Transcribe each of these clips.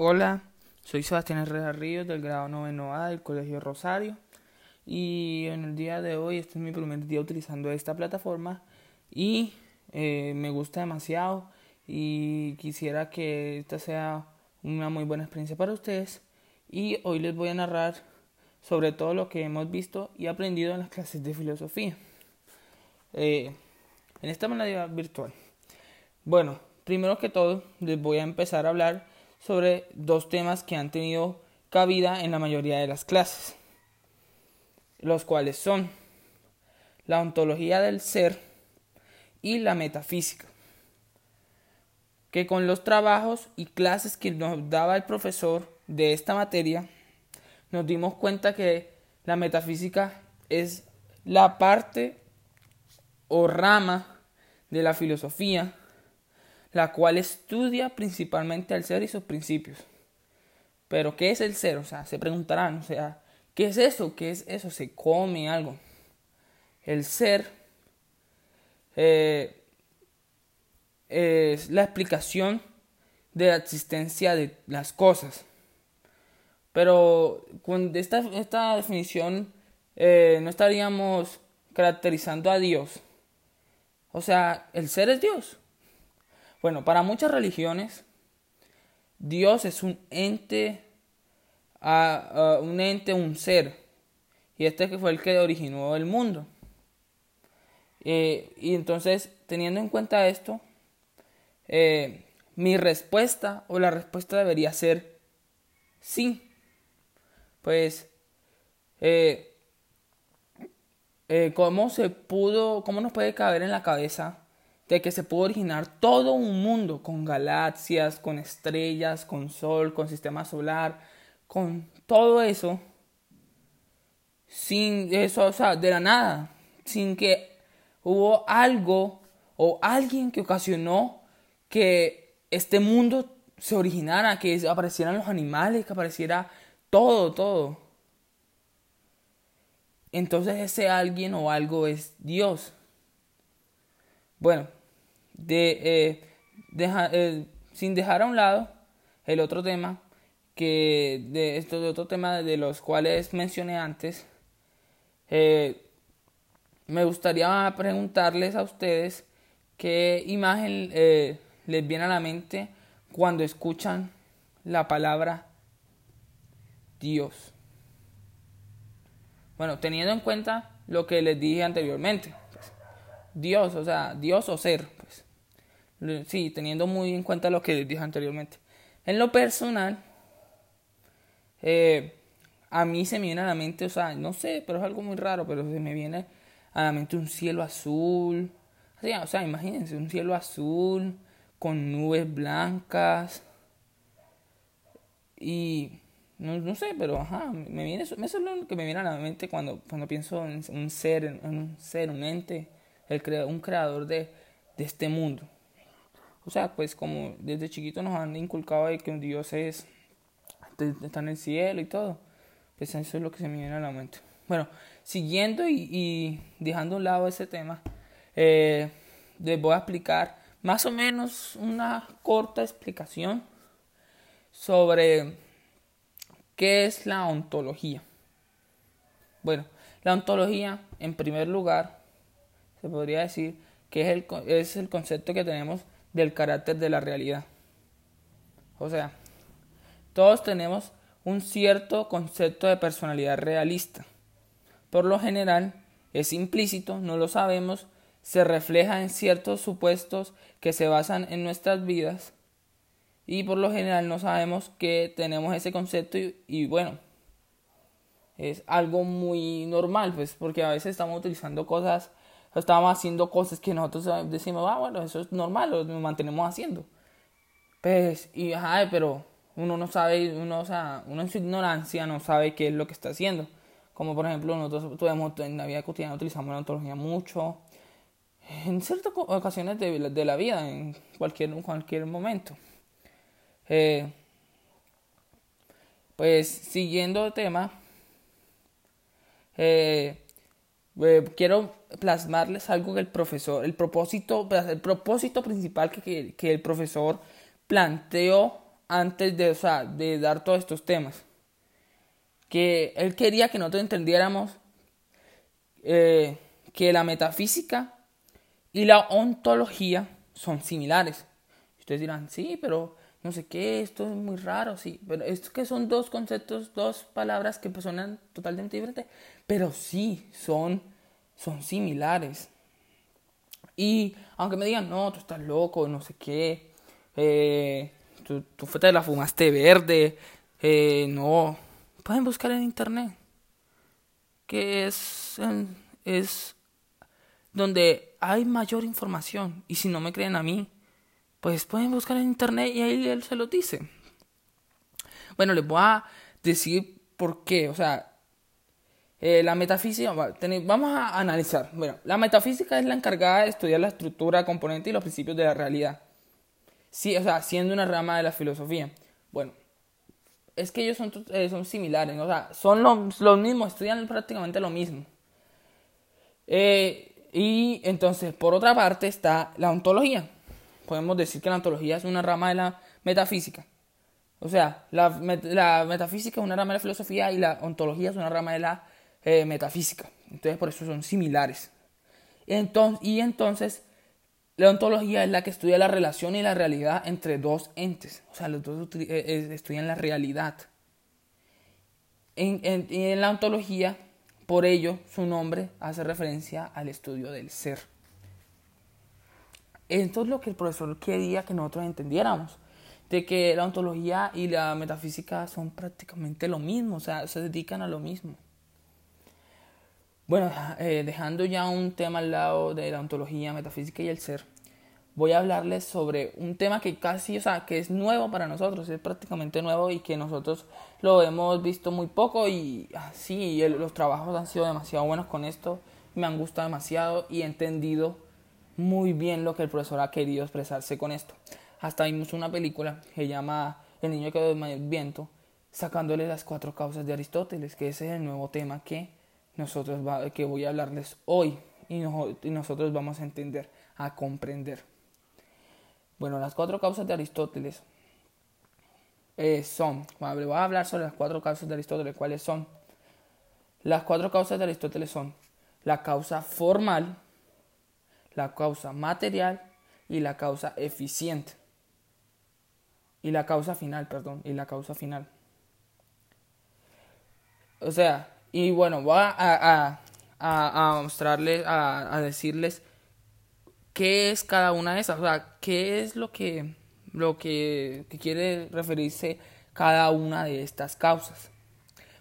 Hola, soy Sebastián Herrera Ríos del grado 9 A del Colegio Rosario y en el día de hoy este es mi primer día utilizando esta plataforma y eh, me gusta demasiado y quisiera que esta sea una muy buena experiencia para ustedes y hoy les voy a narrar sobre todo lo que hemos visto y aprendido en las clases de filosofía eh, en esta manera virtual. Bueno, primero que todo les voy a empezar a hablar sobre dos temas que han tenido cabida en la mayoría de las clases, los cuales son la ontología del ser y la metafísica, que con los trabajos y clases que nos daba el profesor de esta materia, nos dimos cuenta que la metafísica es la parte o rama de la filosofía la cual estudia principalmente al ser y sus principios. Pero, ¿qué es el ser? O sea, se preguntarán, o sea, ¿qué es eso? ¿Qué es eso? ¿Se come algo? El ser eh, es la explicación de la existencia de las cosas. Pero con esta, esta definición eh, no estaríamos caracterizando a Dios. O sea, el ser es Dios. Bueno, para muchas religiones, Dios es un ente, un ente, un ser. Y este fue el que originó el mundo. Eh, y entonces, teniendo en cuenta esto, eh, mi respuesta o la respuesta debería ser sí. Pues, eh, ¿cómo se pudo, cómo nos puede caber en la cabeza de que se pudo originar todo un mundo con galaxias, con estrellas, con sol, con sistema solar, con todo eso, sin eso, o sea, de la nada, sin que hubo algo o alguien que ocasionó que este mundo se originara, que aparecieran los animales, que apareciera todo, todo. Entonces ese alguien o algo es Dios. Bueno, de, eh, eh, sin dejar a un lado el otro tema que de otro tema de los cuales mencioné antes eh, me gustaría preguntarles a ustedes qué imagen les viene a la mente cuando escuchan la palabra Dios. Bueno, teniendo en cuenta lo que les dije anteriormente. Pues, Dios, o sea, Dios o ser. Sí, teniendo muy en cuenta lo que dije anteriormente. En lo personal, eh, a mí se me viene a la mente, o sea, no sé, pero es algo muy raro, pero se me viene a la mente un cielo azul. O sea, imagínense, un cielo azul con nubes blancas. Y no, no sé, pero ajá, me viene eso, que me viene a la mente cuando, cuando pienso en un ser, en un ser, un ente, el un creador de, de este mundo. O sea, pues como desde chiquito nos han inculcado de que un Dios es, está en el cielo y todo. Pues eso es lo que se me viene a la mente. Bueno, siguiendo y, dejando a un lado ese tema, eh, les voy a explicar más o menos una corta explicación sobre qué es la ontología. Bueno, la ontología, en primer lugar, se podría decir que es el, es el concepto que tenemos del carácter de la realidad. O sea, todos tenemos un cierto concepto de personalidad realista. Por lo general, es implícito, no lo sabemos, se refleja en ciertos supuestos que se basan en nuestras vidas y por lo general no sabemos que tenemos ese concepto y, y, bueno, es algo muy normal, pues porque a veces estamos utilizando cosas estábamos haciendo cosas que nosotros decimos, ah, bueno, eso es normal, lo mantenemos haciendo. Pues, y ajá, pero uno no sabe, uno, o sea, uno en su ignorancia no sabe qué es lo que está haciendo. Como por ejemplo, nosotros tuvimos, en la vida cotidiana utilizamos la ontología mucho. En ciertas ocasiones de, de la vida, en cualquier, cualquier momento. Eh, pues siguiendo el tema, eh, eh, quiero plasmarles algo que el profesor, el propósito, el propósito principal que, que, el profesor planteó antes de, de dar todos estos temas. Que él quería que nosotros entendiéramos eh, que la metafísica y la ontología son similares. Ustedes dirán, sí, pero no sé qué, esto es muy raro, sí, pero es que son dos conceptos, dos palabras que pues suenan totalmente diferentes, pero sí, son, son similares. Y aunque me digan, no, tú estás loco, no sé qué, eh, tú, tú te la fumaste verde, eh, no, pueden buscar en internet, que es, es donde hay mayor información. Y si no me creen a mí, pues pueden buscar en internet y ahí él se lo dice. Bueno, les voy a decir por qué. O sea, eh, la metafísica, vamos a analizar. Bueno, la metafísica es la encargada de estudiar la estructura, componente y los principios de la realidad. Sí, o sea, siendo una rama de la filosofía. Bueno, es que ellos son, eh, son similares, o sea, son los, mismos, estudian prácticamente lo mismo. Eh, y entonces, por otra parte, está la ontología. Podemos decir que la ontología es una rama de la metafísica. O sea, la, metafísica es una rama de la filosofía y la ontología es una rama de la eh, metafísica. Entonces, por eso son similares. Y entonces, la ontología es la que estudia la relación y la realidad entre dos entes. O sea, los dos eh, estudian la realidad. En, en la ontología por ello, su nombre hace referencia al estudio del ser. Esto es lo que el profesor quería que nosotros entendiéramos, de que la ontología y la metafísica son prácticamente lo mismo, o sea, se dedican a lo mismo. Bueno, eh, dejando ya un tema al lado de la ontología, metafísica y el ser, voy a hablarles sobre un tema que casi, o sea, que es nuevo para nosotros, es prácticamente nuevo y que nosotros lo hemos visto muy poco y sí, los trabajos han sido demasiado buenos con esto, me han gustado demasiado y he entendido muy bien lo que el profesor ha querido expresarse con esto. Hasta vimos una película que llama El niño que del viento, sacándole las cuatro causas de Aristóteles, que ese es el nuevo tema que nosotros que voy a hablarles hoy y nosotros vamos a entender, a comprender. Bueno, las cuatro causas de Aristóteles eh, son, voy a hablar sobre las cuatro causas de Aristóteles, ¿cuáles son? Las cuatro causas de Aristóteles son la causa formal, la causa material y la causa eficiente. Y la causa final, perdón, y la causa final. O sea, y bueno, voy a, a, a, a mostrarles, a decirles qué es cada una de esas, o sea, qué es lo que, lo que, quiere referirse cada una de estas causas.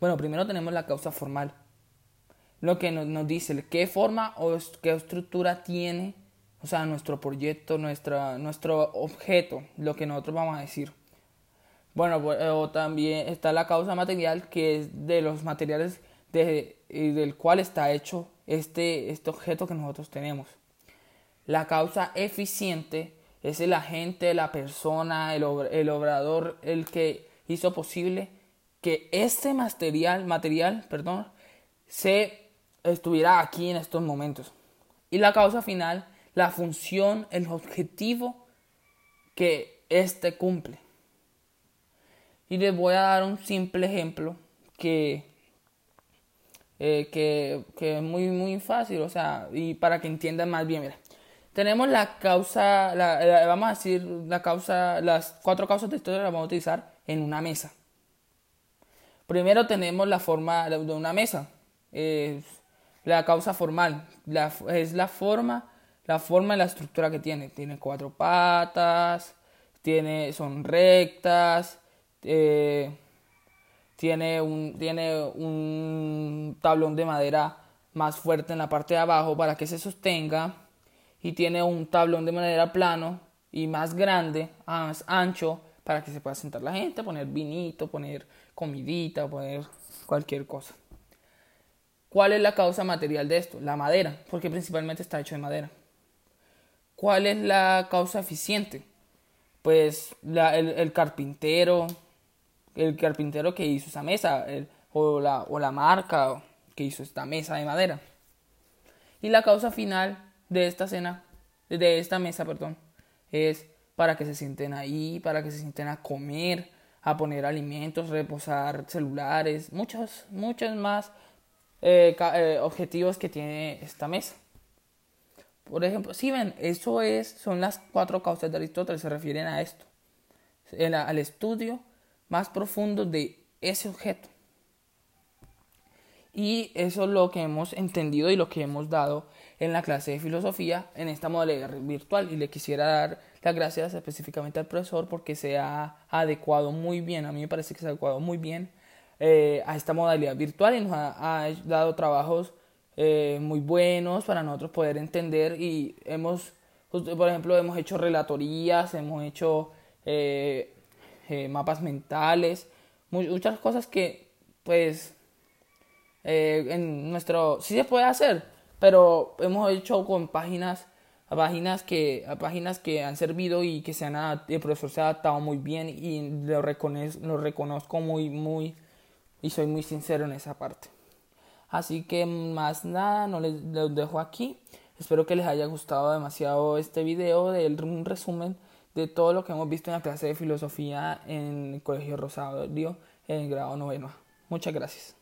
Bueno, primero tenemos la causa formal, lo que nos, nos dice qué forma o qué estructura tiene, o sea, nuestro proyecto, nuestra, nuestro objeto, lo que nosotros vamos a decir. Bueno, pues, o también está la causa material, que es de los materiales de, del cual está hecho este, este objeto que nosotros tenemos. La causa eficiente es el agente, la persona, el, obrador, el que hizo posible que este material, material perdón, se estuviera aquí en estos momentos. Y la causa final, la función, el objetivo que éste cumple. Y les voy a dar un simple ejemplo que, eh, que, que, es muy, muy fácil, o sea, y para que entiendan más bien, mira. Tenemos la causa, vamos a decir, la causa, las cuatro causas de historia las vamos a utilizar en una mesa. Primero tenemos la forma de una mesa, la causa formal, es la forma, la forma y la estructura que tiene. Tiene cuatro patas, tiene, son rectas, eh, tiene, un, tiene un tablón de madera más fuerte en la parte de abajo para que se sostenga y tiene un tablón de manera plano y más grande, más ancho, para que se pueda sentar la gente, poner vinito, poner comidita, poner cualquier cosa. ¿Cuál es la causa material de esto? La madera, porque principalmente está hecho de madera. ¿Cuál es la causa eficiente? Pues el, carpintero, el carpintero que hizo esa mesa, o, la, o la marca que hizo esta mesa de madera. Y la causa final de esta cena, de esta mesa, perdón, es para que se sienten ahí, para que se sienten a comer, a poner alimentos, reposar celulares, muchos, muchos más eh, eh, objetivos que tiene esta mesa. Por ejemplo, si ven, eso es, son las cuatro causas de Aristóteles, se refieren a esto, al estudio más profundo de ese objeto. Y eso es lo que hemos entendido y lo que hemos dado en la clase de filosofía en esta modalidad virtual. Y le quisiera dar las gracias específicamente al profesor porque se ha adecuado muy bien, a mí me parece que se ha adecuado muy bien eh, a esta modalidad virtual y nos ha, dado trabajos eh, muy buenos para nosotros poder entender y hemos, por ejemplo, hemos hecho relatorías, hemos hecho eh, mapas mentales, muchas cosas que pues en nuestro sí se puede hacer, pero hemos hecho con páginas páginas que páginas que han servido y que se han el profesor se ha adaptado muy bien y lo, lo reconozco muy muy y soy muy sincero en esa parte. Así que más nada, no les, dejo aquí. Espero que les haya gustado demasiado este video de un resumen de todo lo que hemos visto en la clase de filosofía en el Colegio Rosario en el grado noveno. Muchas gracias.